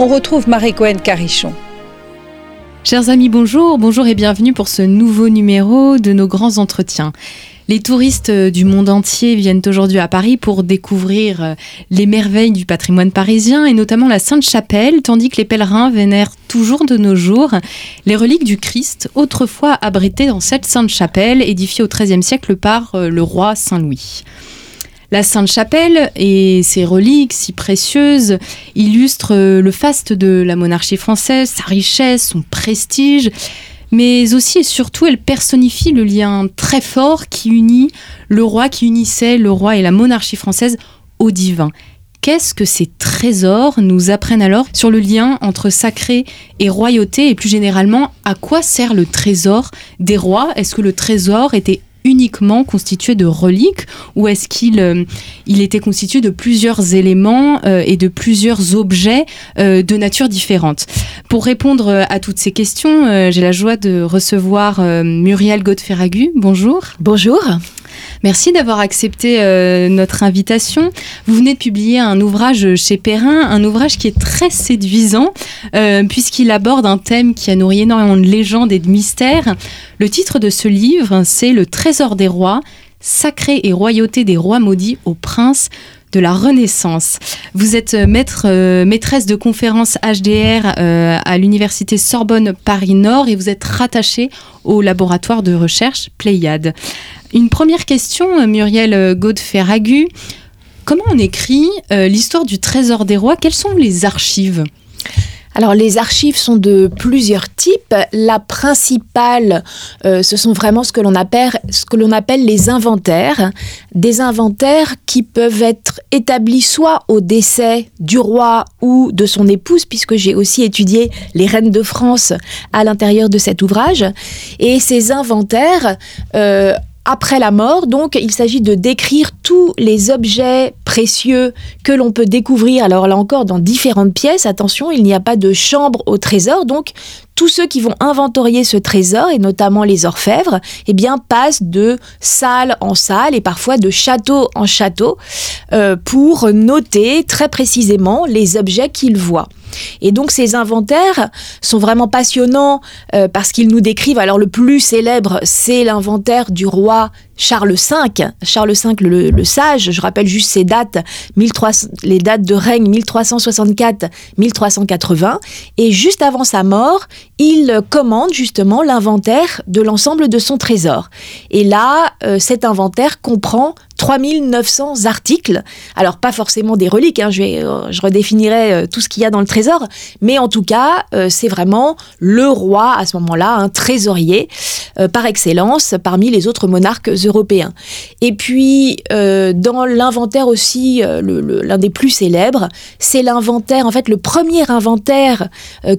On retrouve Marie-Cohen Carichon. Chers amis, bonjour, bonjour et bienvenue pour ce nouveau numéro de nos grands entretiens. Les touristes du monde entier viennent aujourd'hui à Paris pour découvrir euh, les merveilles du patrimoine parisien et notamment la Sainte-Chapelle, tandis que les pèlerins vénèrent toujours de nos jours les reliques du Christ, autrefois abritées dans cette Sainte-Chapelle édifiée au XIIIe siècle par euh, le roi Saint-Louis. La Sainte-Chapelle et ses reliques si précieuses illustrent le faste de la monarchie française, sa richesse, son prestige, mais aussi et surtout elle personnifie le lien très fort qui unit le roi, qui unissait le roi et la monarchie française au divin. Qu'est-ce que ces trésors nous apprennent alors sur le lien entre sacré et royauté? Et plus généralement à quoi sert le trésor des rois? Est-ce que le trésor était uniquement constitué de reliques ou est-ce qu'il euh, il était constitué de plusieurs éléments euh, et de plusieurs objets euh, de nature différente? Pour répondre à toutes ces questions, j'ai la joie de recevoir Muriel Godeferagu. Bonjour. Bonjour. Merci d'avoir accepté euh, notre invitation. Vous venez de publier un ouvrage chez Perrin, un ouvrage qui est très séduisant euh, puisqu'il aborde un thème qui a nourri énormément de légendes et de mystères. Le titre de ce livre, c'est Le Trésor des rois, sacré et royauté des rois maudits au prince de la Renaissance. Vous êtes euh, maître, maîtresse de conférences HDR à l'université Sorbonne Paris Nord et vous êtes rattachée au laboratoire de recherche Pléiade. Une première question, Muriel Godeferagu. Comment on écrit euh, l'histoire du trésor des rois? Quelles sont les archives? Alors les archives sont de plusieurs types. La principale, euh, ce sont vraiment ce que l'on appelle, les inventaires. Des inventaires qui peuvent être établis soit au décès du roi ou de son épouse, puisque j'ai aussi étudié les reines de France à l'intérieur de cet ouvrage. Et ces inventaires euh, après la mort. Donc, il s'agit de décrire tous les objets précieux que l'on peut découvrir. Alors là encore, dans différentes pièces. Attention, il n'y a pas de chambre au trésor. Donc, tous ceux qui vont inventorier ce trésor, et notamment les orfèvres, eh bien, passent de salle en salle et parfois de château en château euh, pour noter très précisément les objets qu'ils voient. Et donc ces inventaires sont vraiment passionnants euh, parce qu'ils nous décrivent, alors le plus célèbre, c'est l'inventaire du roi Charles V, Charles V le, sage, je rappelle juste ces dates, 1300, les dates de règne 1364-1380, et juste avant sa mort, il commande justement l'inventaire de l'ensemble de son trésor. Et là, euh, cet inventaire comprend 3900 articles. Alors pas forcément des reliques, hein, je, vais, euh, redéfinirai euh, tout ce qu'il y a dans le trésor, mais en tout cas, c'est vraiment le roi à ce moment-là, un trésorier par excellence parmi les autres monarques européens. Et puis, dans l'inventaire aussi, l'un des plus célèbres, c'est l'inventaire, en fait, le premier inventaire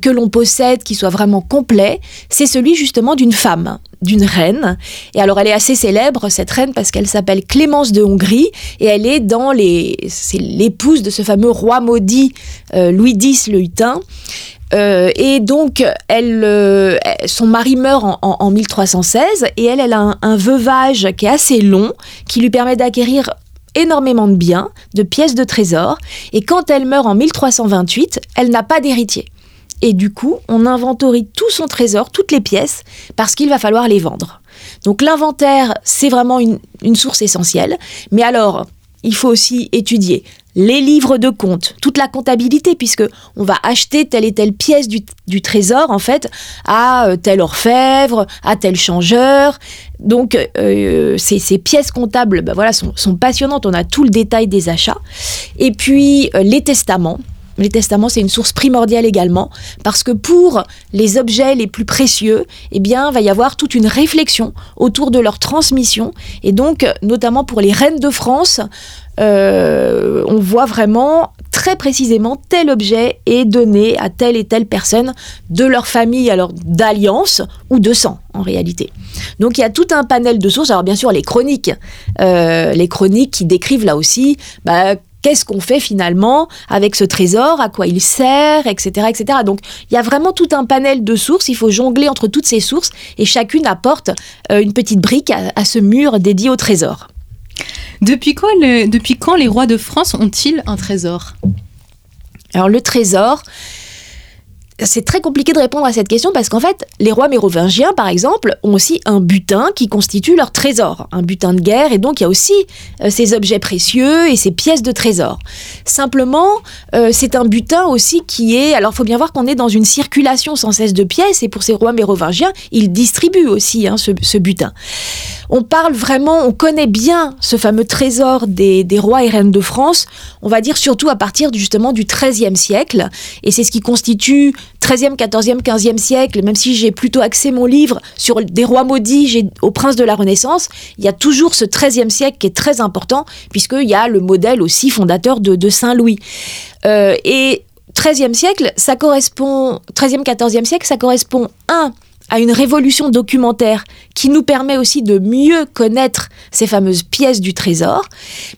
que l'on possède qui soit vraiment complet, c'est celui justement d'une femme, d'une reine. Et alors elle est assez célèbre, cette reine, parce qu'elle s'appelle Clémence de Hongrie, et elle est dans les... C'est l'épouse de ce fameux roi maudit euh, Louis X le Hutin. Euh, et donc, euh, son mari meurt en, 1316 et elle, elle a un, veuvage qui est assez long, qui lui permet d'acquérir énormément de biens, de pièces de trésor. Et quand elle meurt en 1328, elle n'a pas d'héritier. Et du coup, on inventorie tout son trésor, toutes les pièces, parce qu'il va falloir les vendre. Donc l'inventaire, c'est vraiment une, source essentielle. Mais alors, il faut aussi étudier les livres de compte, toute la comptabilité, puisque on va acheter telle et telle pièce du, trésor, en fait, à euh, tel orfèvre, à tel changeur. Donc, euh, ces, pièces comptables, ben voilà, sont, passionnantes. On a tout le détail des achats. Et puis, euh, les testaments. Les testaments, c'est une source primordiale également, parce que pour les objets les plus précieux, eh bien, va y avoir toute une réflexion autour de leur transmission. Et donc, notamment pour les reines de France, euh, on voit vraiment très précisément tel objet est donné à telle et telle personne de leur famille, alors d'alliance ou de sang en réalité. Donc il y a tout un panel de sources. Alors bien sûr les chroniques, euh, les chroniques qui décrivent là aussi bah, qu'est-ce qu'on fait finalement avec ce trésor, à quoi il sert, etc., etc. Donc il y a vraiment tout un panel de sources. Il faut jongler entre toutes ces sources et chacune apporte euh, une petite brique à, ce mur dédié au trésor. Depuis, quoi depuis quand les rois de France ont-ils un trésor? Alors le trésor, c'est très compliqué de répondre à cette question parce qu'en fait, les rois mérovingiens, par exemple, ont aussi un butin qui constitue leur trésor, un butin de guerre, et donc il y a aussi euh, ces objets précieux et ces pièces de trésor. Simplement, euh, c'est un butin aussi qui est... Alors, faut bien voir qu'on est dans une circulation sans cesse de pièces, et pour ces rois mérovingiens, ils distribuent aussi hein, ce, butin. On parle vraiment, on connaît bien ce fameux trésor des rois et reines de France, on va dire surtout à partir justement du XIIIe siècle, et c'est ce qui constitue 13e, 14e, 15e siècle, même si j'ai plutôt axé mon livre sur des rois maudits au prince de la Renaissance, il y a toujours ce 13e siècle qui est très important, puisqu'il y a le modèle aussi fondateur de, Saint-Louis. Euh, et 13e siècle, ça correspond, 13e, 14e siècle, ça correspond, un, à une révolution documentaire qui nous permet aussi de mieux connaître ces fameuses pièces du trésor.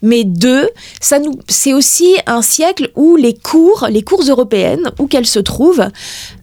Mais deux, ça c'est aussi un siècle où les cours, les cours européennes, où qu'elles se trouvent,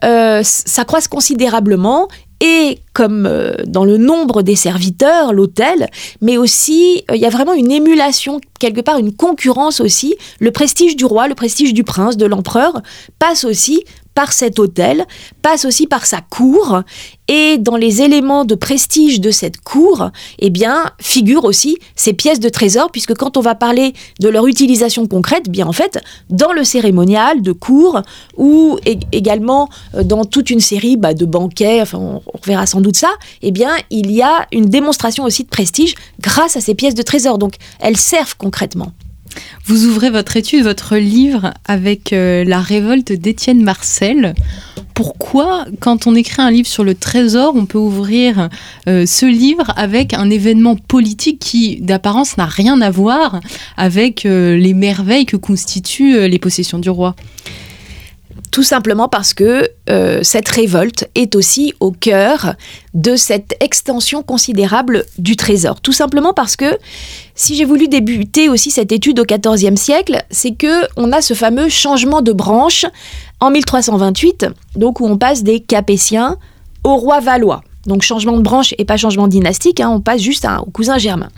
euh, s'accroissent considérablement et comme euh, dans le nombre des serviteurs, l'hôtel, mais aussi euh, il y a vraiment une émulation, quelque part une concurrence aussi. Le prestige du roi, le prestige du prince, de l'empereur passe aussi par cet hôtel, passe aussi par sa cour, et dans les éléments de prestige de cette cour, eh bien, figurent aussi ces pièces de trésor, puisque quand on va parler de leur utilisation concrète, bien en fait, dans le cérémonial de cour, ou également euh, dans toute une série bah, de banquets, enfin, on, on verra sans doute ça, eh bien, il y a une démonstration aussi de prestige grâce à ces pièces de trésor. Donc, elles servent concrètement. Vous ouvrez votre étude, votre livre avec euh, la révolte d'Étienne Marcel. Pourquoi, quand on écrit un livre sur le trésor, on peut ouvrir euh, ce livre avec un événement politique qui, d'apparence, n'a rien à voir avec euh, les merveilles que constituent les possessions du roi? Tout simplement parce que euh, cette révolte est aussi au cœur de cette extension considérable du trésor. Tout simplement parce que si j'ai voulu débuter aussi cette étude au XIVe siècle, c'est que on a ce fameux changement de branche en 1328, donc où on passe des Capétiens au roi valois. Donc changement de branche et pas changement dynastique, hein, on passe juste au cousin germain.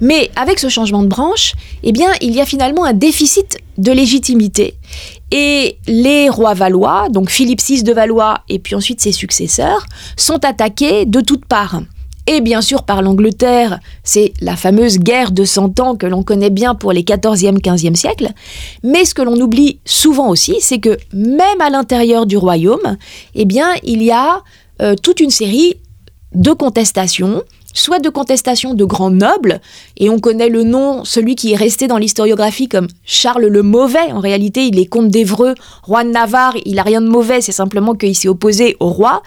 Mais avec ce changement de branche, eh il y a finalement un déficit de légitimité. Et les rois valois, donc Philippe VI de Valois et puis ensuite ses successeurs, sont attaqués de toutes parts. Et bien sûr par l'Angleterre, c'est la fameuse guerre de Cent Ans que l'on connaît bien pour les 14e, 15e siècles. Mais ce que l'on oublie souvent aussi, c'est que même à l'intérieur du royaume, eh bien, il y a euh, toute une série de contestations, soit de contestations de grands nobles, et on connaît le nom, celui qui est resté dans l'historiographie comme Charles le Mauvais. En réalité, il est comte d'Evreux, roi de Navarre, il n'a rien de mauvais, c'est simplement qu'il s'est opposé au roi,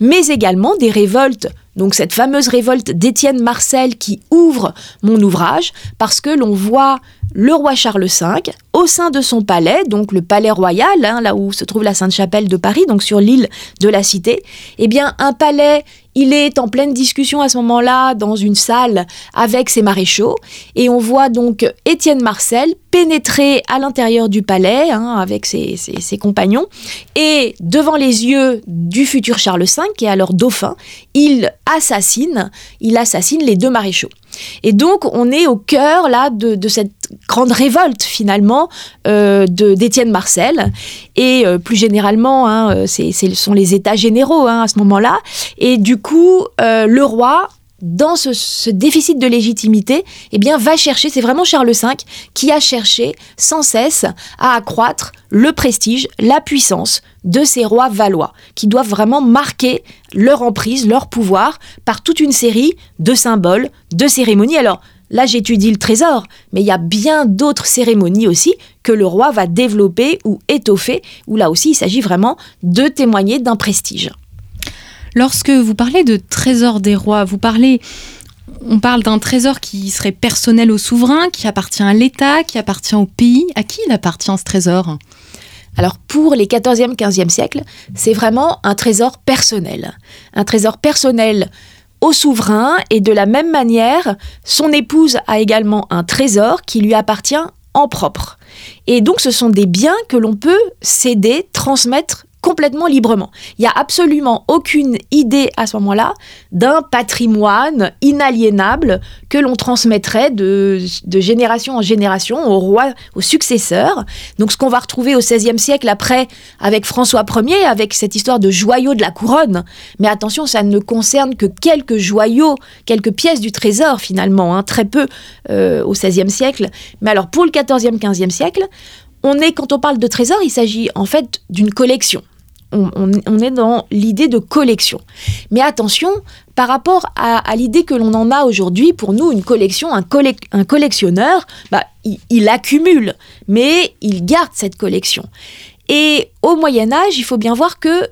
mais également des révoltes. Donc cette fameuse révolte d'Étienne Marcel qui ouvre mon ouvrage parce que l'on voit le roi Charles V au sein de son palais, donc le palais royal, hein, là où se trouve la Sainte-Chapelle de Paris, donc sur l'île de la Cité, eh bien un palais il est en pleine discussion à ce moment-là dans une salle avec ses maréchaux et on voit donc Étienne Marcel pénétrer à l'intérieur du palais hein, avec ses, compagnons et devant les yeux du futur Charles V qui est alors dauphin, il assassine, il assassine les deux maréchaux. Et donc on est au cœur là de, cette grande révolte finalement euh, d'Étienne Marcel. Et euh, plus généralement hein, euh, ce sont les états généraux hein, à ce moment-là. Et du coup le roi dans ce, déficit de légitimité, eh bien, va chercher, c'est vraiment Charles V qui a cherché sans cesse à accroître le prestige, la puissance de ces rois valois, qui doivent vraiment marquer leur emprise, leur pouvoir, par toute une série de symboles, de cérémonies. Alors, là, j'étudie le trésor, mais il y a bien d'autres cérémonies aussi que le roi va développer ou étoffer, où là aussi, il s'agit vraiment de témoigner d'un prestige. Lorsque vous parlez de trésor des rois, vous parlez on parle d'un trésor qui serait personnel au souverain, qui appartient à l'État, qui appartient au pays. À qui il appartient ce trésor? Alors pour les 14e, 15e siècles, c'est vraiment un trésor personnel. Un trésor personnel au souverain et de la même manière, son épouse a également un trésor qui lui appartient en propre. Et donc ce sont des biens que l'on peut céder, transmettre complètement librement. Il n'y a absolument aucune idée à ce moment-là d'un patrimoine inaliénable que l'on transmettrait de, génération en génération au roi, au successeur. Donc ce qu'on va retrouver au XVIe siècle après avec François Ier, avec cette histoire de joyaux de la couronne. Mais attention, ça ne concerne que quelques joyaux, quelques pièces du trésor finalement, hein, très peu euh, au XVIe siècle. Mais alors pour le XIVe, XVe siècle, on est, quand on parle de trésor, il s'agit en fait d'une collection on, est dans l'idée de collection. Mais attention, par rapport à, l'idée que l'on en a aujourd'hui, pour nous, une collection, un, collectionneur, bah, il, accumule, mais il garde cette collection. Et au Moyen Âge, il faut bien voir que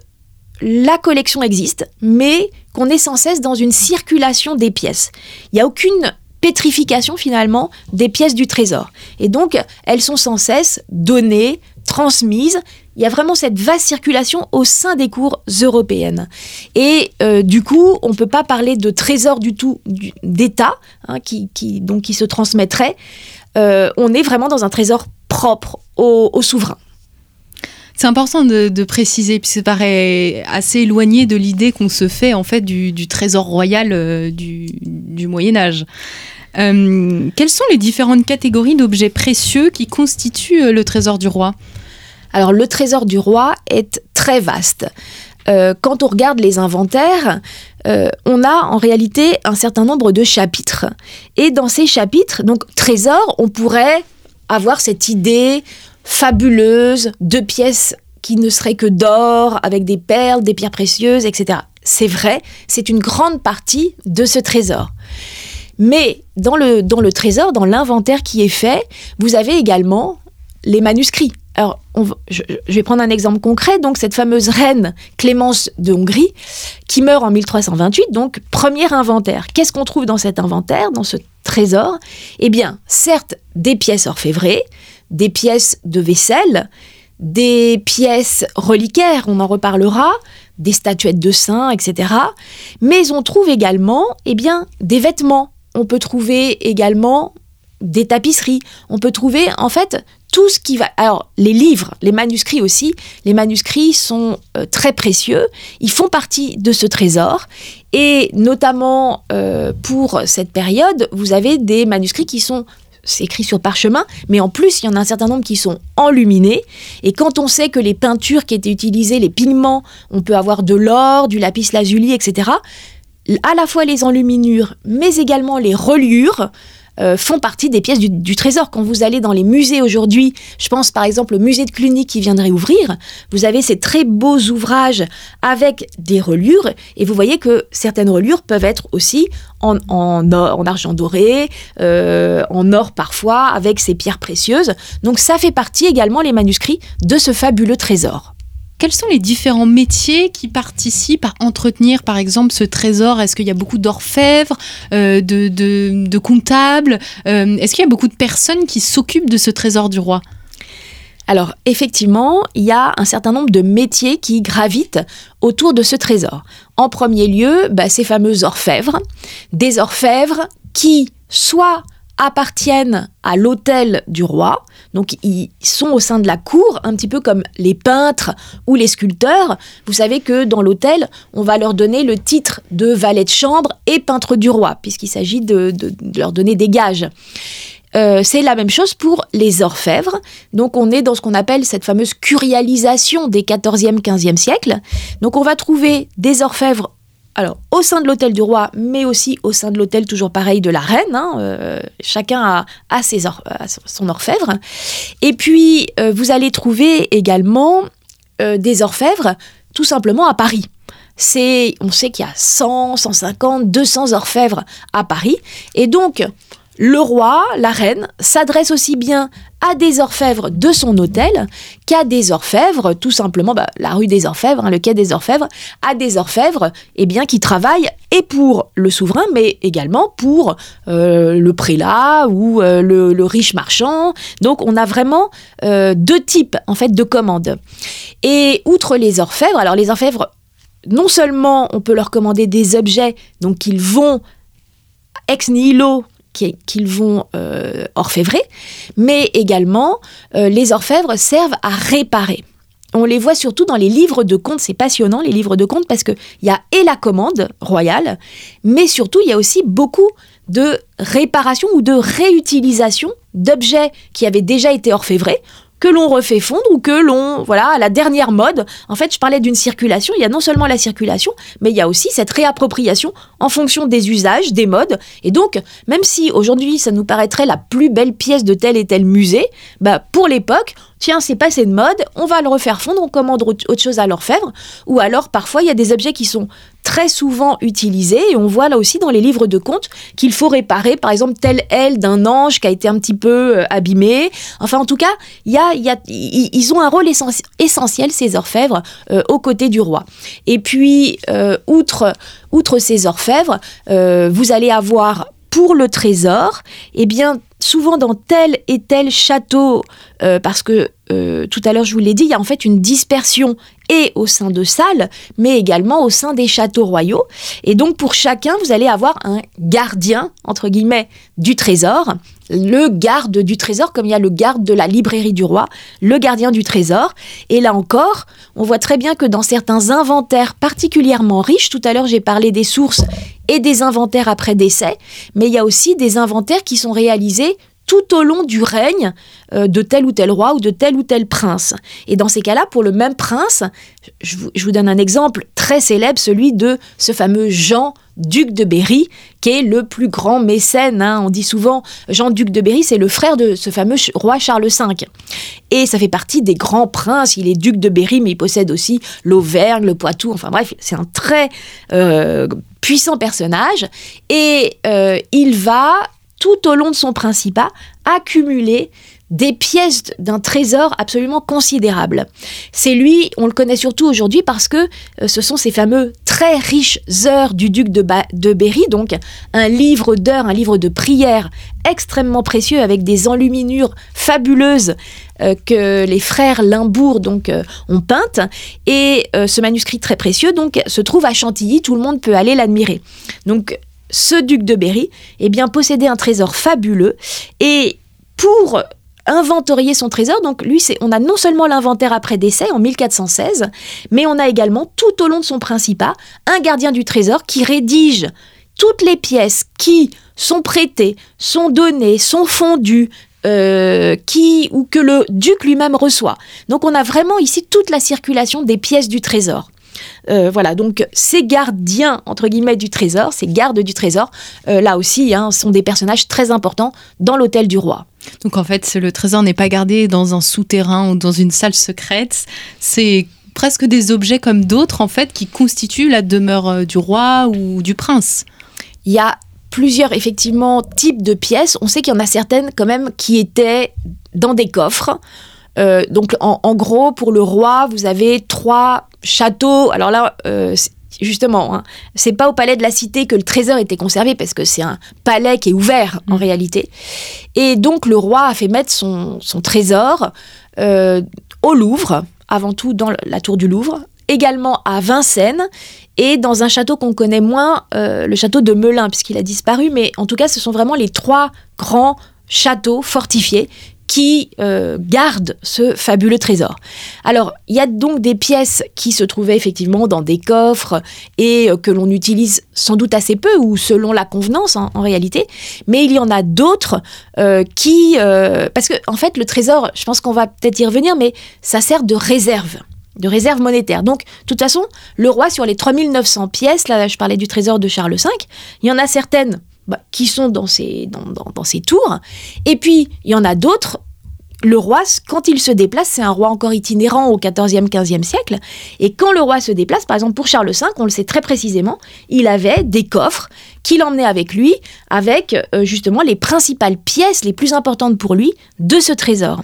la collection existe, mais qu'on est sans cesse dans une circulation des pièces. Il n'y a aucune pétrification finalement des pièces du trésor. Et donc, elles sont sans cesse données, transmises, il y a vraiment cette vaste circulation au sein des cours européennes. Et euh, du coup, on ne peut pas parler de trésor du tout d'État, hein, qui, donc, qui se transmettrait. Euh, on est vraiment dans un trésor propre au, souverain. C'est important de, préciser, puis ça paraît assez éloigné de l'idée qu'on se fait en fait du, trésor royal euh, du, Moyen Âge. quelles sont les différentes catégories d'objets précieux qui constituent le trésor du roi? Alors le trésor du roi est très vaste. Euh, quand on regarde les inventaires, euh, on a en réalité un certain nombre de chapitres. Et dans ces chapitres, donc trésor, on pourrait avoir cette idée fabuleuse de pièces qui ne seraient que d'or, avec des perles, des pierres précieuses, etc. C'est vrai, c'est une grande partie de ce trésor. Mais dans le, dans le trésor, dans l'inventaire qui est fait, vous avez également les manuscrits. Alors, je, vais prendre un exemple concret. Donc, cette fameuse reine Clémence de Hongrie, qui meurt en 1328, donc premier inventaire. Qu'est-ce qu'on trouve dans cet inventaire, dans ce trésor? Eh bien, certes, des pièces orfèvrées, des pièces de vaisselle, des pièces reliquaires, on en reparlera, des statuettes de saints, etc. Mais on trouve également, eh bien, des vêtements. On peut trouver également des tapisseries. On peut trouver en fait tout ce qui va. Alors, les livres, les manuscrits aussi, les manuscrits sont euh, très précieux. Ils font partie de ce trésor. Et notamment euh, pour cette période, vous avez des manuscrits qui sont écrits sur parchemin, mais en plus, il y en a un certain nombre qui sont enluminés. Et quand on sait que les peintures qui étaient utilisées, les pigments, on peut avoir de l'or, du lapis lazuli, etc., à la fois les enluminures, mais également les reliures, euh, font partie des pièces du, trésor. Quand vous allez dans les musées aujourd'hui, je pense par exemple au musée de Cluny qui viendrait ouvrir, vous avez ces très beaux ouvrages avec des reliures et vous voyez que certaines reliures peuvent être aussi en, en argent doré, euh, en or parfois, avec ces pierres précieuses. Donc ça fait partie également, les manuscrits, de ce fabuleux trésor. Quels sont les différents métiers qui participent à entretenir, par exemple, ce trésor? Est-ce qu'il y a beaucoup d'orfèvres, euh, de, comptables? Euh, Est-ce qu'il y a beaucoup de personnes qui s'occupent de ce trésor du roi? Alors effectivement, il y a un certain nombre de métiers qui gravitent autour de ce trésor. En premier lieu, bah, ces fameux orfèvres, des orfèvres qui soit appartiennent à l'hôtel du roi, donc ils sont au sein de la cour, un petit peu comme les peintres ou les sculpteurs. Vous savez que dans l'hôtel, on va leur donner le titre de valet de chambre et peintre du roi, puisqu'il s'agit de, leur donner des gages. Euh, c'est la même chose pour les orfèvres. Donc on est dans ce qu'on appelle cette fameuse curialisation des 14e, 15e siècles. Donc on va trouver des orfèvres alors, au sein de l'hôtel du roi, mais aussi au sein de l'hôtel, toujours pareil, de la reine. Hein, euh, chacun a, ses son orfèvre. Et puis, euh, vous allez trouver également euh, des orfèvres, tout simplement à Paris. C'est, on sait qu'il y a 100, 150, 200 orfèvres à Paris. Et donc, le roi, la reine, s'adresse aussi bien à des orfèvres de son hôtel qu'à des orfèvres, tout simplement, bah, la rue des orfèvres, hein, le quai des orfèvres, à des orfèvres eh bien, qui travaillent et pour le souverain, mais également pour euh, le prélat ou euh, le, riche marchand. Donc on a vraiment euh, deux types en fait de commandes. Et outre les orfèvres, alors les orfèvres, non seulement on peut leur commander des objets, donc qu'ils vont ex nihilo qu'ils vont euh, orfèvrer, mais également euh, les orfèvres servent à réparer. On les voit surtout dans les livres de contes, c'est passionnant les livres de contes parce qu'il y a et la commande royale, mais surtout il y a aussi beaucoup de réparation ou de réutilisation d'objets qui avaient déjà été orfèvrés que l'on refait fondre ou que l'on, voilà, la dernière mode. En fait, je parlais d'une circulation. Il y a non seulement la circulation, mais il y a aussi cette réappropriation en fonction des usages, des modes. Et donc, même si aujourd'hui ça nous paraîtrait la plus belle pièce de tel et tel musée, bah, pour l'époque, tiens, c'est passé de mode, on va le refaire fondre, on commande autre chose à l'orfèvre. Ou alors, parfois, il y a des objets qui sont très souvent utilisés et on voit là aussi dans les livres de contes qu'il faut réparer, par exemple, telle aile d'un ange qui a été un petit peu euh, abîmée. Enfin, en tout cas, ils ont un rôle essentiel, ces orfèvres, euh, aux côtés du roi. Et puis, euh, outre ces orfèvres, vous allez avoir pour le trésor, eh bien, souvent dans tel et tel château, euh, parce que euh, tout à l'heure je vous l'ai dit, il y a en fait une dispersion et au sein de salles, mais également au sein des châteaux royaux. Et donc pour chacun, vous allez avoir un gardien, entre guillemets, du trésor, le garde du trésor, comme il y a le garde de la librairie du roi, le gardien du trésor. Et là encore, on voit très bien que dans certains inventaires particulièrement riches, tout à l'heure j'ai parlé des sources et des inventaires après décès, mais il y a aussi des inventaires qui sont réalisés tout au long du règne euh, de tel ou tel roi ou de tel ou tel prince. Et dans ces cas-là, pour le même prince, je vous, donne un exemple très célèbre, celui de ce fameux Jean duc de Berry, qui est le plus grand mécène. Hein. On dit souvent Jean duc de Berry, c'est le frère de ce fameux roi Charles V. Et ça fait partie des grands princes. Il est duc de Berry, mais il possède aussi l'Auvergne, le Poitou. Enfin bref, c'est un très euh, puissant personnage. Et euh, il va tout au long de son principat, accumuler des pièces d'un trésor absolument considérable. C'est lui, on le connaît surtout aujourd'hui parce que euh, ce sont ces fameux très riches heures du duc de, de Berry, donc un livre d'heures, un livre de prières extrêmement précieux avec des enluminures fabuleuses euh, que les frères Limbourg donc euh, ont peintes et ce manuscrit très précieux donc se trouve à Chantilly, tout le monde peut aller l'admirer. Donc ce duc de Berry, eh bien, possédait un trésor fabuleux. Et pour inventorier son trésor. Donc lui, c'est, on a non seulement l'inventaire après décès en 1416, mais on a également tout au long de son principat un gardien du trésor qui rédige toutes les pièces qui sont prêtées, sont données, sont fondues, euh, qui ou que le duc lui-même reçoit. Donc on a vraiment ici toute la circulation des pièces du trésor. Euh, voilà, donc ces gardiens, entre guillemets, du trésor, ces gardes du trésor, euh, là aussi, hein, sont des personnages très importants dans l'hôtel du roi. Donc en fait, le trésor n'est pas gardé dans un souterrain ou dans une salle secrète, c'est presque des objets comme d'autres, en fait, qui constituent la demeure euh, du roi ou du prince. Il y a plusieurs, effectivement, types de pièces. On sait qu'il y en a certaines, quand même, qui étaient dans des coffres. donc en, gros, pour le roi, vous avez trois château. Alors là, euh, justement, hein, c'est pas au palais de la Cité que le trésor était conservé parce que c'est un palais qui est ouvert en mm. réalité. Et donc le roi a fait mettre son, trésor euh, au Louvre, avant tout dans la tour du Louvre, également à Vincennes et dans un château qu'on connaît moins, euh, le château de Melun, puisqu'il a disparu, mais en tout cas ce sont vraiment les trois grands châteaux fortifiés qui euh, garde ce fabuleux trésor. Alors, il y a donc des pièces qui se trouvaient effectivement dans des coffres et euh, que l'on utilise sans doute assez peu ou selon la convenance en, réalité, mais il y en a d'autres euh, qui... parce que, en fait, le trésor, je pense qu'on va peut-être y revenir, mais ça sert de réserve de réserve monétaire. Donc, de toute façon, le roi, sur les 3900 pièces, là, je parlais du trésor de Charles V, il y en a certaines bah, qui sont dans ces, dans, dans, ces tours. Et puis, il y en a d'autres le roi, quand il se déplace, c'est un roi encore itinérant au XIVe, XVe siècle, et quand le roi se déplace, par exemple pour Charles V, on le sait très précisément, il avait des coffres qu'il emmenait avec lui, avec euh, justement les principales pièces les plus importantes pour lui de ce trésor.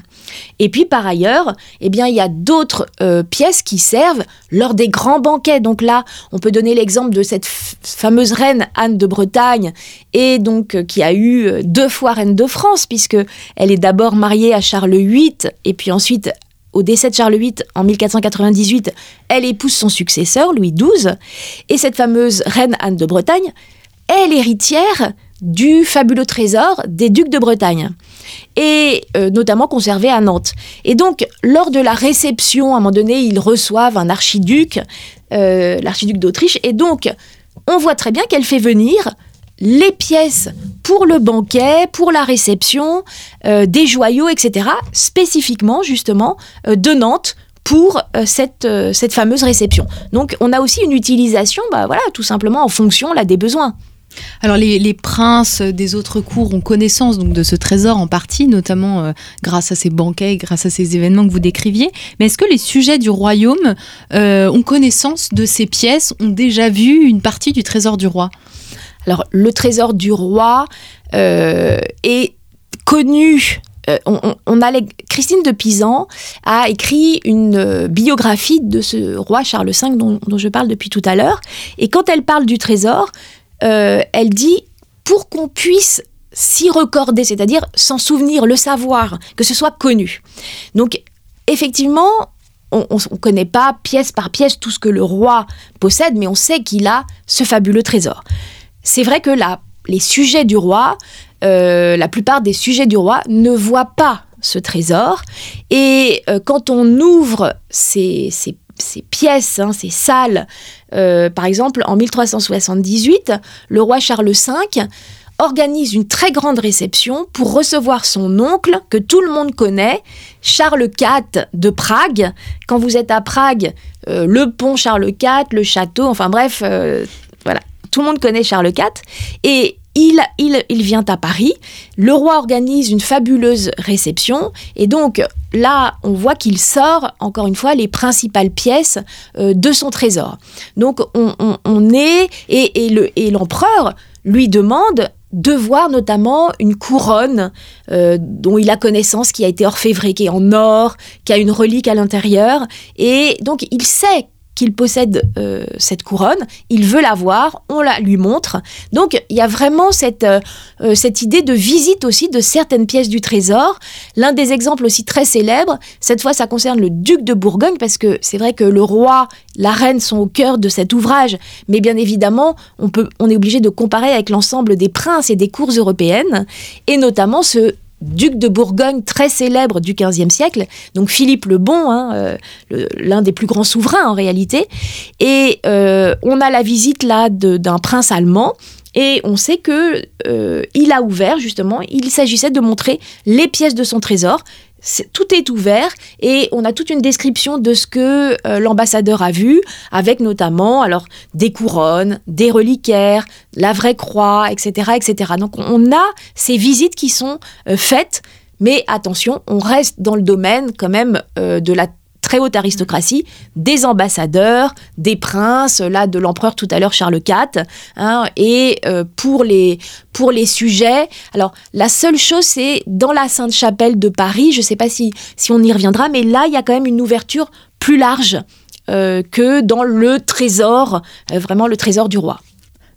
Et puis par ailleurs, eh bien, il y a d'autres euh, pièces qui servent lors des grands banquets. Donc là, on peut donner l'exemple de cette fameuse reine Anne de Bretagne, et donc euh, qui a eu deux fois reine de France, puisque elle est d'abord mariée à Charles VIII, et puis ensuite au décès de Charles VIII en 1498, elle épouse son successeur, Louis XII, et cette fameuse reine Anne de Bretagne est l'héritière du fabuleux trésor des ducs de Bretagne, et euh, notamment conservé à Nantes. Et donc, lors de la réception, à un moment donné, ils reçoivent un archiduc, euh, l'archiduc d'Autriche, et donc, on voit très bien qu'elle fait venir les pièces pour le banquet, pour la réception, euh, des joyaux, etc., spécifiquement, justement, de Nantes, pour cette, cette fameuse réception. Donc on a aussi une utilisation, bah, voilà, tout simplement en fonction là, des besoins. Alors les, princes des autres cours ont connaissance donc de ce trésor en partie, notamment euh, grâce à ces banquets, grâce à ces événements que vous décriviez. Mais est-ce que les sujets du royaume euh, ont connaissance de ces pièces, ont déjà vu une partie du trésor du roi? Alors le trésor du roi euh, est connu Christine de Pisan a écrit une biographie de ce roi Charles V dont je parle depuis tout à l'heure. Et quand elle parle du trésor, euh, elle dit pour qu'on puisse s'y recorder, c'est-à-dire s'en souvenir, le savoir, que ce soit connu. Donc, effectivement, on ne connaît pas pièce par pièce tout ce que le roi possède, mais on sait qu'il a ce fabuleux trésor. C'est vrai que là, les sujets du roi, euh, la plupart des sujets du roi ne voient pas ce trésor. Et euh, quand on ouvre ces, ces ces pièces, hein, ces salles. Euh, par exemple, en 1378, le roi Charles V organise une très grande réception pour recevoir son oncle, que tout le monde connaît, Charles IV de Prague. Quand vous êtes à Prague, euh, le pont Charles IV, le château, enfin bref, euh, voilà, tout le monde connaît Charles IV. Et il, vient à Paris, le roi organise une fabuleuse réception, et donc là, on voit qu'il sort, encore une fois, les principales pièces euh, de son trésor. Donc on, est, et, l'empereur lui demande de voir notamment une couronne euh, dont il a connaissance, qui a été orfévrée, qui est en or, qui a une relique à l'intérieur, et donc il sait qu'il possède euh, cette couronne, il veut la voir, on la lui montre. Donc il y a vraiment cette, euh, euh, cette idée de visite aussi de certaines pièces du trésor. L'un des exemples aussi très célèbres, cette fois ça concerne le duc de Bourgogne, parce que c'est vrai que le roi, la reine sont au cœur de cet ouvrage, mais bien évidemment on, peut, on est obligé de comparer avec l'ensemble des princes et des cours européennes, et notamment ce duc de Bourgogne très célèbre du XVe siècle, donc Philippe le Bon, hein, euh, l'un des plus grands souverains en réalité. Et euh, on a la visite là d'un prince allemand. Et on sait que euh, il a ouvert justement, il s'agissait de montrer les pièces de son trésor tout est ouvert et on a toute une description de ce que euh, l'ambassadeur a vu, avec notamment alors des couronnes, des reliquaires, la vraie croix, etc., etc. Donc on a ces visites qui sont euh, faites, mais attention, on reste dans le domaine quand même euh, de la très haute aristocratie, des ambassadeurs, des princes, là de l'empereur tout à l'heure Charles IV, hein, et euh, pour, les, pour les sujets, alors la seule chose c'est dans la Sainte-Chapelle de Paris, je ne sais pas si, si on y reviendra, mais là il y a quand même une ouverture plus large euh, que dans le trésor, euh, vraiment le trésor du roi.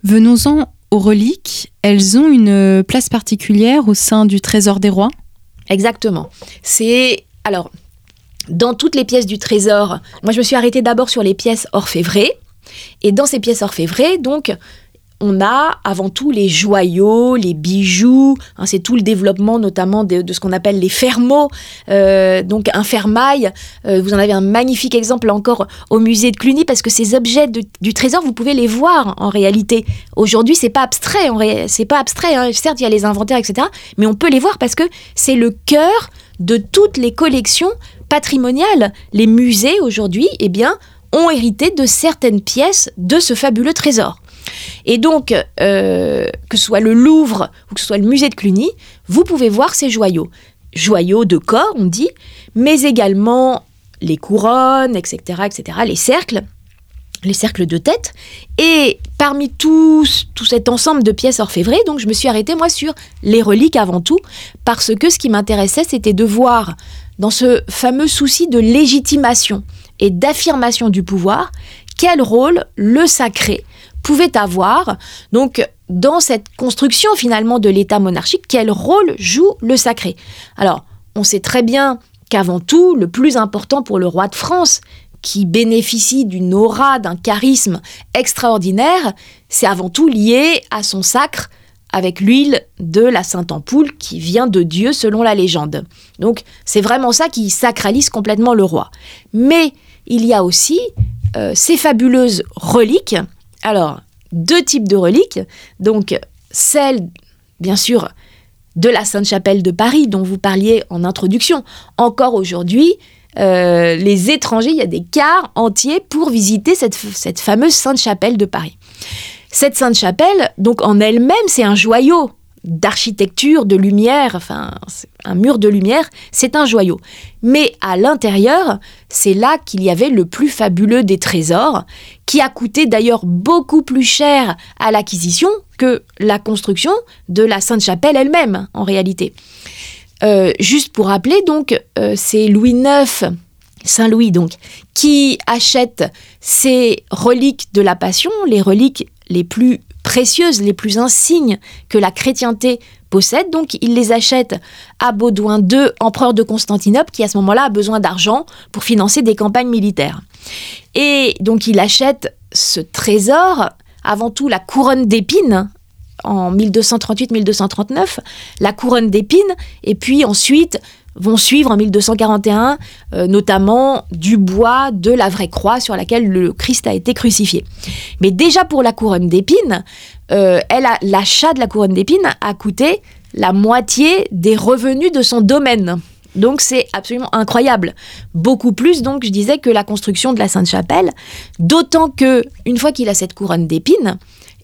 Venons-en aux reliques, elles ont une place particulière au sein du trésor des rois? Exactement. C'est alors dans toutes les pièces du trésor, moi je me suis arrêtée d'abord sur les pièces orfévrées. Et dans ces pièces orfévrées, donc, on a avant tout les joyaux, les bijoux, hein, c'est tout le développement notamment de, ce qu'on appelle les fermaux, euh, donc un fermail. Euh, vous en avez un magnifique exemple encore au musée de Cluny parce que ces objets du trésor, vous pouvez les voir en réalité. Aujourd'hui, c'est pas abstrait, c'est pas abstrait. Hein. Certes, il y a les inventaires, etc., mais on peut les voir parce que c'est le cœur de toutes les collections patrimoniales. Les musées aujourd'hui, eh bien, ont hérité de certaines pièces de ce fabuleux trésor. Et donc, euh, que ce soit le Louvre ou que ce soit le musée de Cluny, vous pouvez voir ces joyaux. joyaux de corps, on dit, mais également les couronnes, etc., etc., les cercles, les cercles de tête. Et parmi tous, tout cet ensemble de pièces orfévrées, donc je me suis arrêtée moi sur les reliques avant tout, parce que ce qui m'intéressait, c'était de voir dans ce fameux souci de légitimation et d'affirmation du pouvoir, quel rôle le sacré pouvait avoir? Donc, dans cette construction finalement de l'État monarchique, quel rôle joue le sacré? Alors, on sait très bien qu'avant tout, le plus important pour le roi de France, qui bénéficie d'une aura, d'un charisme extraordinaire, c'est avant tout lié à son sacre avec l'huile de la Sainte Ampoule qui vient de Dieu selon la légende. Donc c'est vraiment ça qui sacralise complètement le roi. Mais il y a aussi euh, ces fabuleuses reliques. Alors, deux types de reliques. Donc celle, bien sûr, de la Sainte-Chapelle de Paris dont vous parliez en introduction. Encore aujourd'hui, euh, les étrangers, il y a des cars entiers pour visiter cette, cette fameuse Sainte-Chapelle de Paris. Cette Sainte-Chapelle, donc en elle-même, c'est un joyau d'architecture, de lumière, enfin un mur de lumière, c'est un joyau. Mais à l'intérieur, c'est là qu'il y avait le plus fabuleux des trésors, qui a coûté d'ailleurs beaucoup plus cher à l'acquisition que la construction de la Sainte-Chapelle elle-même, en réalité. Euh, juste pour rappeler, donc, euh, c'est Louis IX, Saint Louis donc, qui achète ces reliques de la Passion, les reliques les plus précieuses, les plus insignes que la chrétienté possède. Donc il les achète à Baudouin II, empereur de Constantinople, qui à ce moment-là a besoin d'argent pour financer des campagnes militaires. Et donc il achète ce trésor, avant tout la couronne d'épines, en 1238-1239, la couronne d'épines, et puis ensuite vont suivre en 1241 euh, notamment du bois de la vraie croix sur laquelle le Christ a été crucifié. Mais déjà pour la couronne d'épines, euh, l'achat de la couronne d'épines a coûté la moitié des revenus de son domaine. Donc c'est absolument incroyable. Beaucoup plus donc je disais que la construction de la Sainte-Chapelle, d'autant que une fois qu'il a cette couronne d'épines,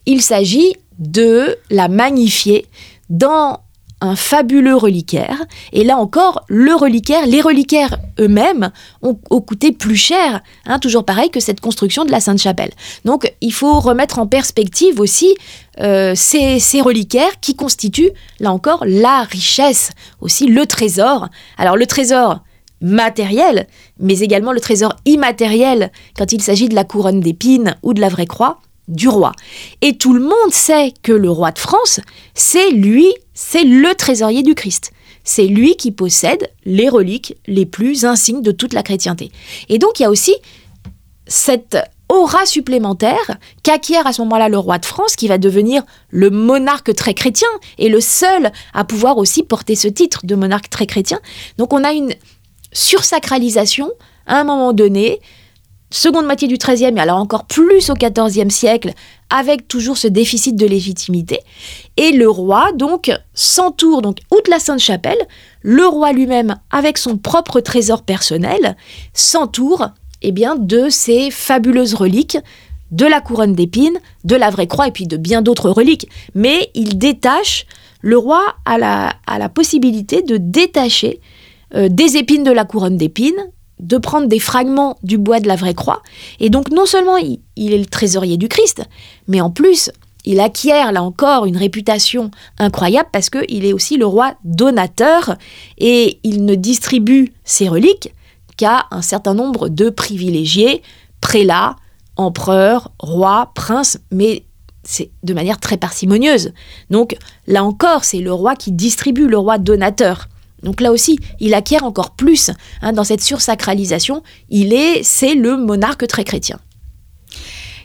il s'agit de la magnifier dans un fabuleux reliquaire. Et là encore, le reliquaire, les reliquaires eux-mêmes ont, coûté plus cher, hein, toujours pareil que cette construction de la Sainte-Chapelle. Donc il faut remettre en perspective aussi euh, ces, ces, reliquaires qui constituent, là encore, la richesse, aussi le trésor. Alors le trésor matériel, mais également le trésor immatériel quand il s'agit de la couronne d'épines ou de la vraie croix du roi. Et tout le monde sait que le roi de France, c'est lui, c'est le trésorier du Christ. C'est lui qui possède les reliques les plus insignes de toute la chrétienté. Et donc il y a aussi cette aura supplémentaire qu'acquiert à ce moment-là le roi de France, qui va devenir le monarque très chrétien et le seul à pouvoir aussi porter ce titre de monarque très chrétien. Donc on a une sursacralisation à un moment donné seconde moitié du XIIIe et alors encore plus au XIVe siècle, avec toujours ce déficit de légitimité. Et le roi, donc, s'entoure, donc, outre la Sainte-Chapelle, le roi lui-même, avec son propre trésor personnel, s'entoure eh bien, de ces fabuleuses reliques de la couronne d'épines, de la vraie croix et puis de bien d'autres reliques. Mais il détache, le roi a la, possibilité de détacher euh, des épines de la couronne d'épines, de prendre des fragments du bois de la vraie croix. Et donc non seulement il, est le trésorier du Christ, mais en plus il acquiert là encore une réputation incroyable parce qu'il est aussi le roi donateur et il ne distribue ses reliques qu'à un certain nombre de privilégiés, prélats, empereurs, rois, princes, mais c'est de manière très parcimonieuse. Donc là encore, c'est le roi qui distribue, le roi donateur. Donc là aussi, il acquiert encore plus hein, dans cette sursacralisation. Il est, c'est le monarque très chrétien.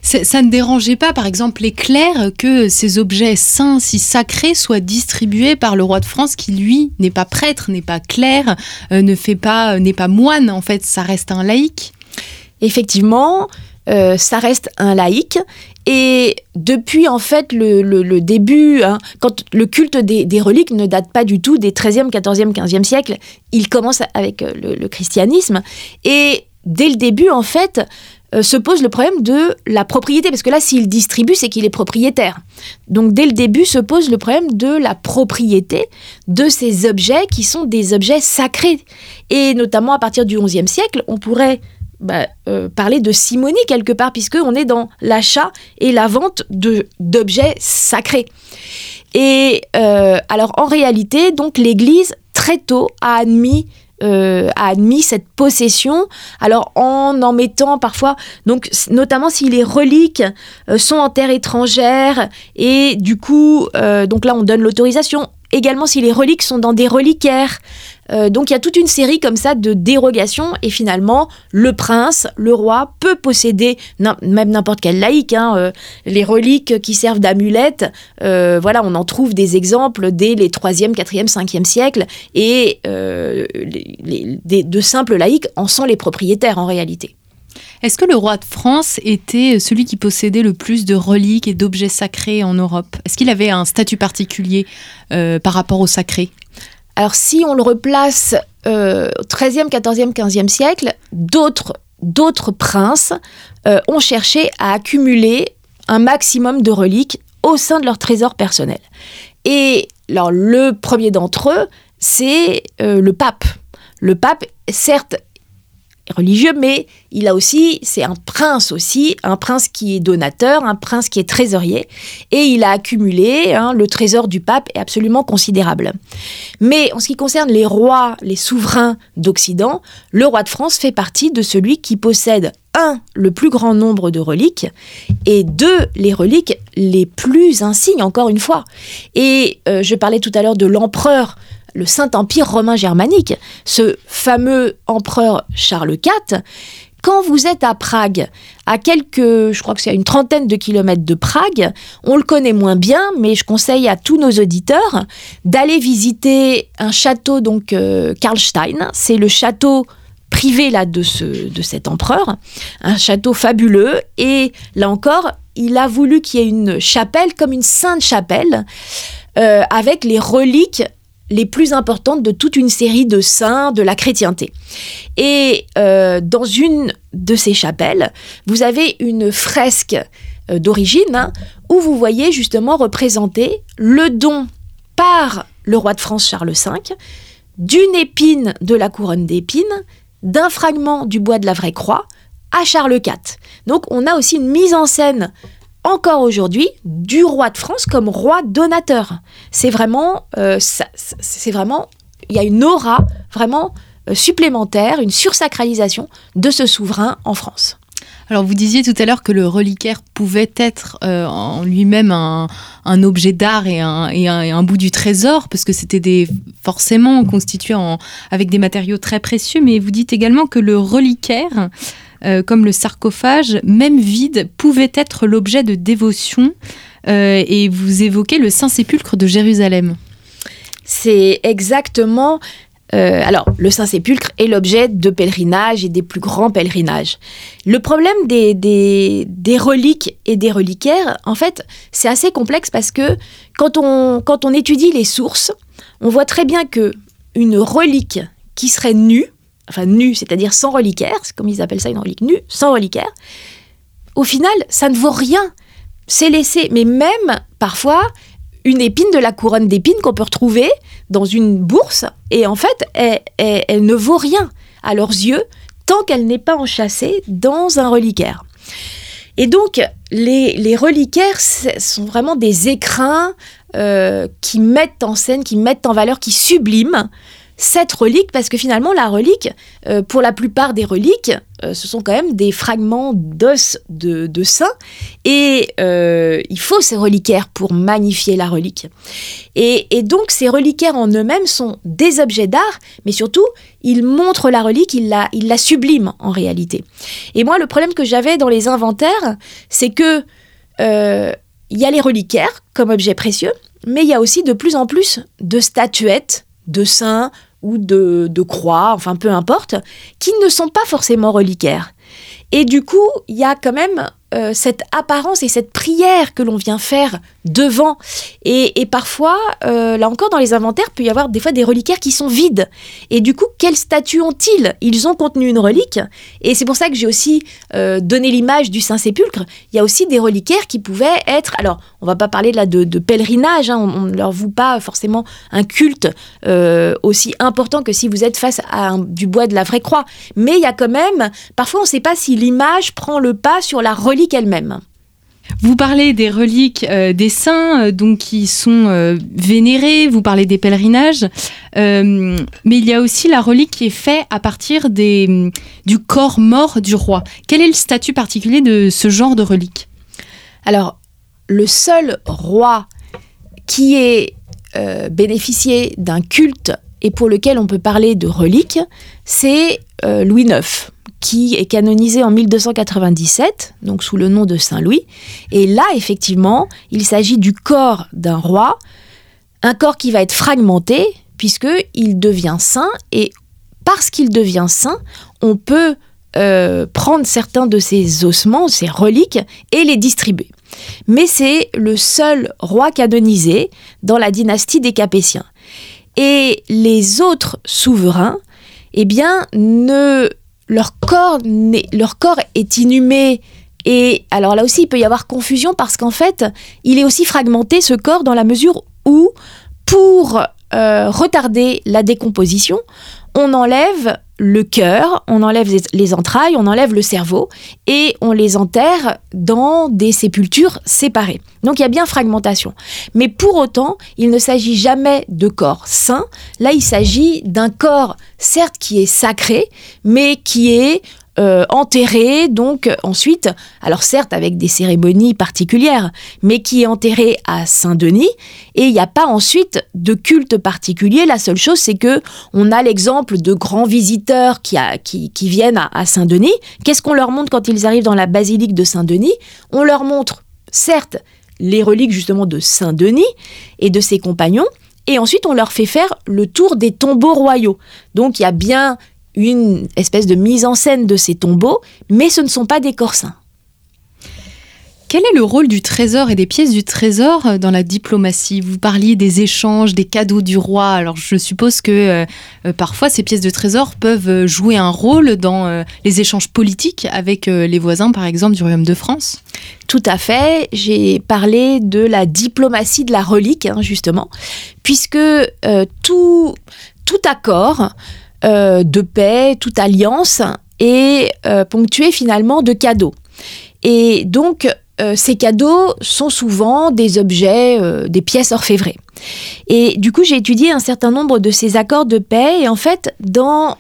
Ça ne dérangeait pas, par exemple, les clercs que ces objets saints, si sacrés, soient distribués par le roi de France, qui lui n'est pas prêtre, n'est pas clerc, euh, ne fait pas, n'est pas moine. En fait, ça reste un laïc? Effectivement, euh, ça reste un laïc. Et depuis en fait le, début, hein, quand le culte des, reliques ne date pas du tout des 13e, 14e, 15e siècles, il commence avec euh, le, christianisme. Et dès le début, en fait, euh, se pose le problème de la propriété, parce que là, s'il distribue, c'est qu'il est propriétaire. Donc dès le début se pose le problème de la propriété de ces objets qui sont des objets sacrés. Et notamment à partir du XIe siècle, on pourrait bah, euh, parler de simonie quelque part, puisqu'on est dans l'achat et la vente d'objets sacrés. Et euh, alors en réalité, donc l'Église très tôt a admis euh, a admis cette possession, alors en en mettant parfois, donc notamment si les reliques sont en terre étrangère et du coup, donc là on donne l'autorisation. Également si les reliques sont dans des reliquaires, euh, donc il y a toute une série comme ça de dérogations. Et finalement le prince, le roi peut posséder même n'importe quel laïc, hein, euh, les reliques qui servent d'amulettes, euh, voilà on en trouve des exemples dès les 3e, 4e, 5e siècles et de simples laïcs en sont les propriétaires en réalité. Est-ce que le roi de France était celui qui possédait le plus de reliques et d'objets sacrés en Europe? Est-ce qu'il avait un statut particulier par rapport au sacré? Alors si on le replace euh, au XIIIe, XIVe, XVe siècle, d'autres, d'autres princes euh, ont cherché à accumuler un maximum de reliques au sein de leur trésor personnel. Et alors, le premier d'entre eux, c'est euh, le pape. Le pape, certes, religieux, mais il a aussi, c'est un prince aussi, un prince qui est donateur, un prince qui est trésorier, et il a accumulé, hein, le trésor du pape est absolument considérable. Mais en ce qui concerne les rois, les souverains d'Occident, le roi de France fait partie de celui qui possède un, le plus grand nombre de reliques, et deux, les reliques les plus insignes, encore une fois. Et euh, je parlais tout à l'heure de l'empereur le Saint-Empire romain germanique, ce fameux empereur Charles IV, quand vous êtes à Prague, à quelques, je crois que c'est à une trentaine de kilomètres de Prague, on le connaît moins bien, mais je conseille à tous nos auditeurs d'aller visiter un château, donc euh, Karlstein. C'est le château privé là de, ce, de cet empereur, un château fabuleux. Et là encore, il a voulu qu'il y ait une chapelle comme une sainte chapelle. Euh, avec les reliques les plus importantes de toute une série de saints de la chrétienté. Et euh, dans une de ces chapelles, vous avez une fresque euh, d'origine hein, où vous voyez justement représenter le don par le roi de France Charles V d'une épine de la couronne d'épines, d'un fragment du bois de la vraie croix à Charles IV. Donc on a aussi une mise en scène encore aujourd'hui du roi de France comme roi donateur. C'est vraiment, euh, c'est vraiment, il y a une aura vraiment euh, supplémentaire, une sursacralisation de ce souverain en France. Alors vous disiez tout à l'heure que le reliquaire pouvait être euh, en lui-même un, objet d'art et un, et, un, bout du trésor, parce que c'était des forcément constitué en, avec des matériaux très précieux, mais vous dites également que le reliquaire euh, comme le sarcophage, même vide, pouvait être l'objet de dévotion. Euh, et vous évoquez le Saint-Sépulcre de Jérusalem. C'est exactement euh, alors, le Saint-Sépulcre est l'objet de pèlerinage et des plus grands pèlerinages. Le problème des, des, reliques et des reliquaires, en fait, c'est assez complexe parce que quand on, quand on étudie les sources, on voit très bien que une relique qui serait nue, enfin nue, c'est-à-dire sans reliquaire, c'est comme ils appellent ça une relique nue, sans reliquaire, au final, ça ne vaut rien. C'est laissé, mais même parfois, une épine de la couronne d'épines qu'on peut retrouver dans une bourse, et en fait, elle, ne vaut rien à leurs yeux tant qu'elle n'est pas enchâssée dans un reliquaire. Et donc, les, les reliquaires sont vraiment des écrins euh, qui mettent en scène, qui mettent en valeur, qui subliment cette relique, parce que finalement, la relique, euh, pour la plupart des reliques, euh, ce sont quand même des fragments d'os de, de et euh, il faut ces reliquaires pour magnifier la relique. Et, donc, ces reliquaires en eux-mêmes sont des objets d'art, mais surtout, ils montrent la relique, ils la, ils la subliment en réalité. Et moi, le problème que j'avais dans les inventaires, c'est que il y a les reliquaires comme objets précieux, mais il y a aussi de plus en plus de statuettes de saints ou de, croix, enfin peu importe, qui ne sont pas forcément reliquaires. Et du coup, il y a quand même euh, cette apparence et cette prière que l'on vient faire devant. Et, parfois, euh, là encore, dans les inventaires, peut y avoir des fois des reliquaires qui sont vides. Et du coup, quel statut ont-ils? Ils ont contenu une relique. Et c'est pour ça que j'ai aussi euh, donné l'image du Saint-Sépulcre. Il y a aussi des reliquaires qui pouvaient être. Alors, on va pas parler là de, pèlerinage, hein, on ne leur voue pas forcément un culte euh, aussi important que si vous êtes face à du bois de la vraie croix. Mais il y a quand même. Parfois, on ne sait pas si l'image prend le pas sur la relique elle-même. Vous parlez des reliques euh, des saints, euh, donc qui sont euh, vénérés. Vous parlez des pèlerinages, mais il y a aussi la relique qui est faite à partir des, du corps mort du roi. Quel est le statut particulier de ce genre de relique? Alors, le seul roi qui ait bénéficié d'un culte et pour lequel on peut parler de relique, c'est Louis IX qui est canonisé en 1297, donc sous le nom de Saint Louis. Et là, effectivement, il s'agit du corps d'un roi, un corps qui va être fragmenté, puisqu'il devient saint, et parce qu'il devient saint, on peut euh, prendre certains de ses ossements, ses reliques, et les distribuer. Mais c'est le seul roi canonisé dans la dynastie des Capétiens. Et les autres souverains, eh bien, ne leur corps, leur corps est inhumé. Et alors là aussi, il peut y avoir confusion parce qu'en fait, il est aussi fragmenté, ce corps, dans la mesure où, pour euh, retarder la décomposition, on enlève le cœur, on enlève les entrailles, on enlève le cerveau et on les enterre dans des sépultures séparées. Donc il y a bien fragmentation. Mais pour autant, il ne s'agit jamais de corps sains. Là, il s'agit d'un corps, certes, qui est sacré, mais qui est euh, enterré, donc ensuite, alors certes avec des cérémonies particulières, mais qui est enterré à Saint-Denis, et il n'y a pas ensuite de culte particulier. La seule chose, c'est que on a l'exemple de grands visiteurs qui, viennent à, à Saint-Denis. Qu'est-ce qu'on leur montre quand ils arrivent dans la basilique de Saint-Denis? On leur montre, certes, les reliques justement de Saint-Denis et de ses compagnons, et ensuite on leur fait faire le tour des tombeaux royaux. Donc il y a bien une espèce de mise en scène de ces tombeaux, mais ce ne sont pas des corps saints. Quel est le rôle du trésor et des pièces du trésor dans la diplomatie? Vous parliez des échanges, des cadeaux du roi. Alors je suppose que euh, euh, parfois ces pièces de trésor peuvent jouer un rôle dans euh, les échanges politiques avec les voisins, par exemple, du Royaume de France? Tout à fait. J'ai parlé de la diplomatie de la relique, hein, justement, puisque tout, tout accord euh, de paix, toute alliance est euh, ponctuée finalement de cadeaux. Et donc, euh, ces cadeaux sont souvent des objets, des pièces orfévrées. Et du coup, j'ai étudié un certain nombre de ces accords de paix. Et en fait, dans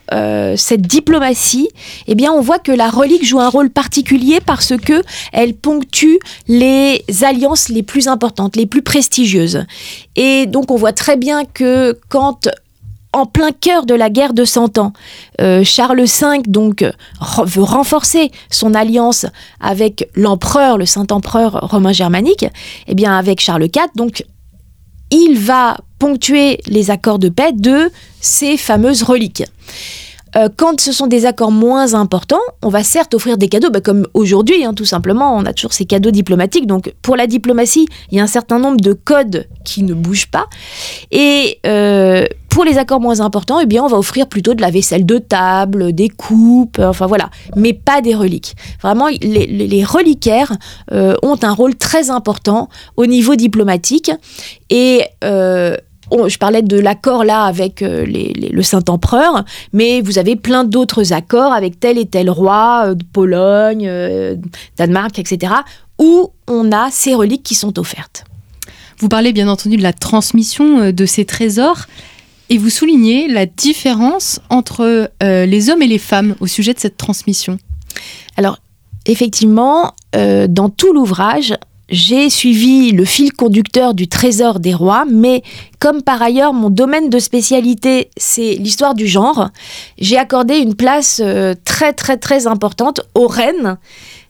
cette diplomatie, eh bien, on voit que la relique joue un rôle particulier parce que elle ponctue les alliances les plus importantes, les plus prestigieuses. Et donc, on voit très bien que quand en plein cœur de la guerre de Cent Ans. Euh, Charles V donc veut renforcer son alliance avec l'empereur, le Saint-Empereur romain germanique. Eh bien, avec Charles IV, donc il va ponctuer les accords de paix de ces fameuses reliques. Euh, quand ce sont des accords moins importants, on va certes offrir des cadeaux, bah, comme aujourd'hui, hein, tout simplement, on a toujours ces cadeaux diplomatiques. Donc pour la diplomatie, il y a un certain nombre de codes qui ne bougent pas. Et euh, pour les accords moins importants, eh bien, on va offrir plutôt de la vaisselle de table, des coupes, euh, enfin voilà, mais pas des reliques. Vraiment, les, reliquaires ont un rôle très important au niveau diplomatique et je parlais de l'accord là avec euh, le Saint-Empereur, mais vous avez plein d'autres accords avec tel et tel roi euh, de Pologne, euh, Danemark, etc., où on a ces reliques qui sont offertes. Vous parlez bien entendu de la transmission de ces trésors. Et vous soulignez la différence entre les hommes et les femmes au sujet de cette transmission. Alors, effectivement, dans tout l'ouvrage, j'ai suivi le fil conducteur du trésor des rois, mais comme par ailleurs mon domaine de spécialité, c'est l'histoire du genre, j'ai accordé une place euh, très très très importante aux reines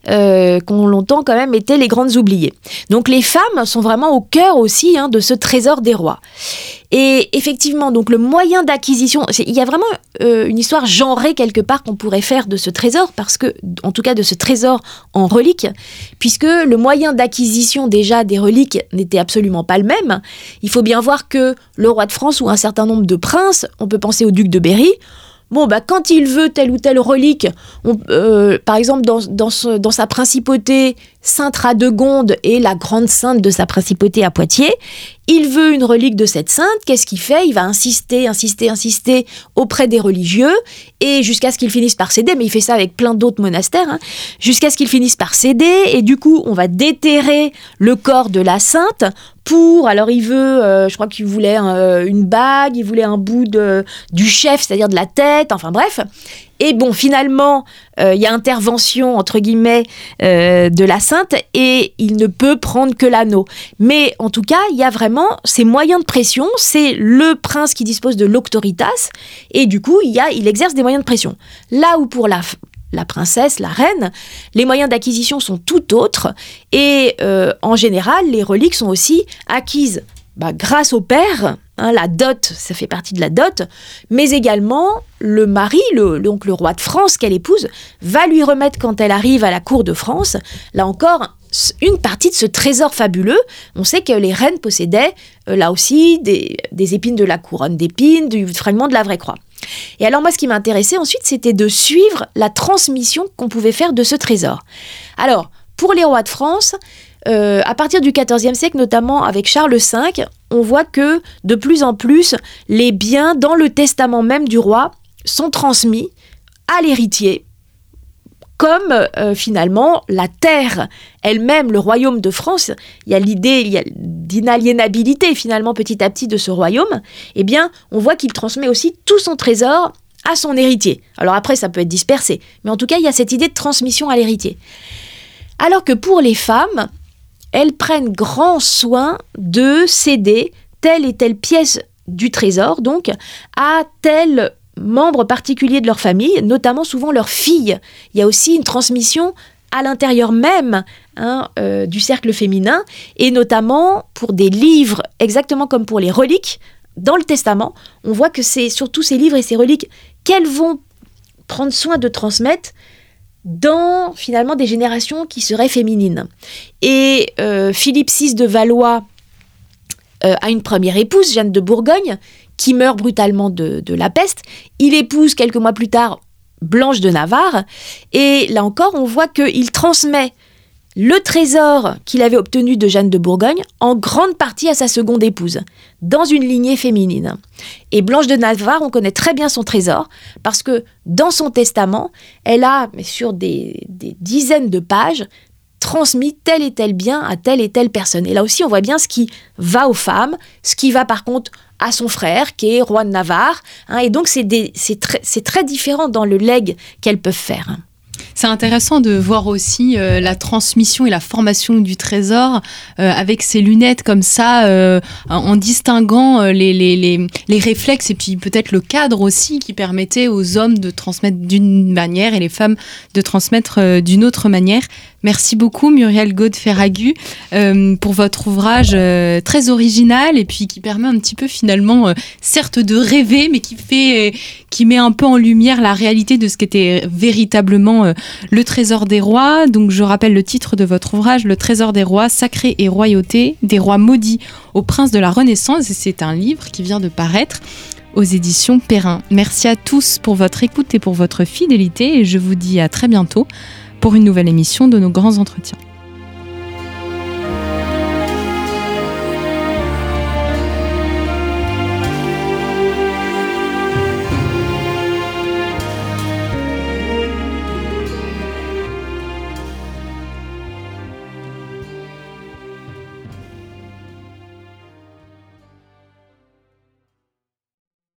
euh, qui ont longtemps quand même été les grandes oubliées. Donc les femmes sont vraiment au cœur aussi hein, de ce trésor des rois. Et effectivement, donc le moyen d'acquisition, il y a vraiment euh, une histoire genrée quelque part qu'on pourrait faire de ce trésor, parce que, en tout cas de ce trésor en relique, puisque le moyen d'acquisition déjà des reliques n'était absolument pas le même. Il faut bien voir que le roi de France ou un certain nombre de princes, on peut penser au duc de Berry, Bon, bah, quand il veut telle ou telle relique, euh, par exemple dans, sa principauté, Sainte Radegonde est la grande sainte de sa principauté à Poitiers, il veut une relique de cette sainte, qu'est-ce qu'il fait? Il va insister, insister, insister auprès des religieux, et jusqu'à ce qu'il finisse par céder, mais il fait ça avec plein d'autres monastères, hein, jusqu'à ce qu'il finisse par céder, et du coup on va déterrer le corps de la sainte pour, alors il veut, euh, je crois qu'il voulait euh, une bague, il voulait un bout de, du chef, c'est-à-dire de la tête, enfin bref. Et bon, finalement, euh, il y a intervention, entre guillemets, de la sainte, et il ne peut prendre que l'anneau. Mais en tout cas, il y a vraiment ces moyens de pression, c'est le prince qui dispose de l'auctoritas, et du coup, il, il exerce des moyens de pression. Là où pour la, la princesse, la reine, les moyens d'acquisition sont tout autres et euh, en général, les reliques sont aussi acquises bah, grâce au père, hein, la dot, ça fait partie de la dot, mais également le mari, le, donc le roi de France qu'elle épouse, va lui remettre quand elle arrive à la cour de France, là encore, une partie de ce trésor fabuleux. On sait que les reines possédaient euh, là aussi des, des épines de la couronne d'épines, du fragment de la vraie croix. Et alors moi, ce qui m'intéressait ensuite, c'était de suivre la transmission qu'on pouvait faire de ce trésor. Alors, pour les rois de France, euh, à partir du XIVe siècle, notamment avec Charles V, on voit que de plus en plus, les biens dans le testament même du roi sont transmis à l'héritier comme euh, finalement la terre elle-même, le royaume de France, il y a l'idée d'inaliénabilité finalement petit à petit de ce royaume, eh bien on voit qu'il transmet aussi tout son trésor à son héritier. Alors après ça peut être dispersé, mais en tout cas il y a cette idée de transmission à l'héritier. Alors que pour les femmes, elles prennent grand soin de céder telle et telle pièce du trésor, donc à tel membres particuliers de leur famille, notamment souvent leurs filles. Il y a aussi une transmission à l'intérieur même hein, euh, du cercle féminin, et notamment pour des livres, exactement comme pour les reliques, dans le testament, on voit que c'est surtout ces livres et ces reliques qu'elles vont prendre soin de transmettre dans finalement des générations qui seraient féminines. Et euh, Philippe VI de Valois euh, a une première épouse, Jeanne de Bourgogne, qui meurt brutalement de, la peste. Il épouse quelques mois plus tard Blanche de Navarre. Et là encore, on voit qu'il transmet le trésor qu'il avait obtenu de Jeanne de Bourgogne en grande partie à sa seconde épouse, dans une lignée féminine. Et Blanche de Navarre, on connaît très bien son trésor, parce que dans son testament, elle a, sur des, des dizaines de pages, transmis tel et tel bien à telle et telle personne. Et là aussi, on voit bien ce qui va aux femmes, ce qui va par contre à son frère, qui est roi de Navarre. Hein. et donc, c'est très, différent dans le legs qu'elles peuvent faire. C'est intéressant de voir aussi euh, la transmission et la formation du trésor euh, avec ces lunettes comme ça, euh, en distinguant les, les, les, les, réflexes et puis peut-être le cadre aussi qui permettait aux hommes de transmettre d'une manière et les femmes de transmettre d'une autre manière. Merci beaucoup Muriel Gaud-Ferragu pour votre ouvrage très original et puis qui permet un petit peu finalement, certes de rêver, mais qui fait, qui met un peu en lumière la réalité de ce qu'était véritablement le Trésor des rois. Donc je rappelle le titre de votre ouvrage, Le Trésor des rois, sacré et royauté, des rois maudits au prince de la Renaissance. Et c'est un livre qui vient de paraître aux éditions Perrin. Merci à tous pour votre écoute et pour votre fidélité et je vous dis à très bientôt pour une nouvelle émission de nos grands entretiens.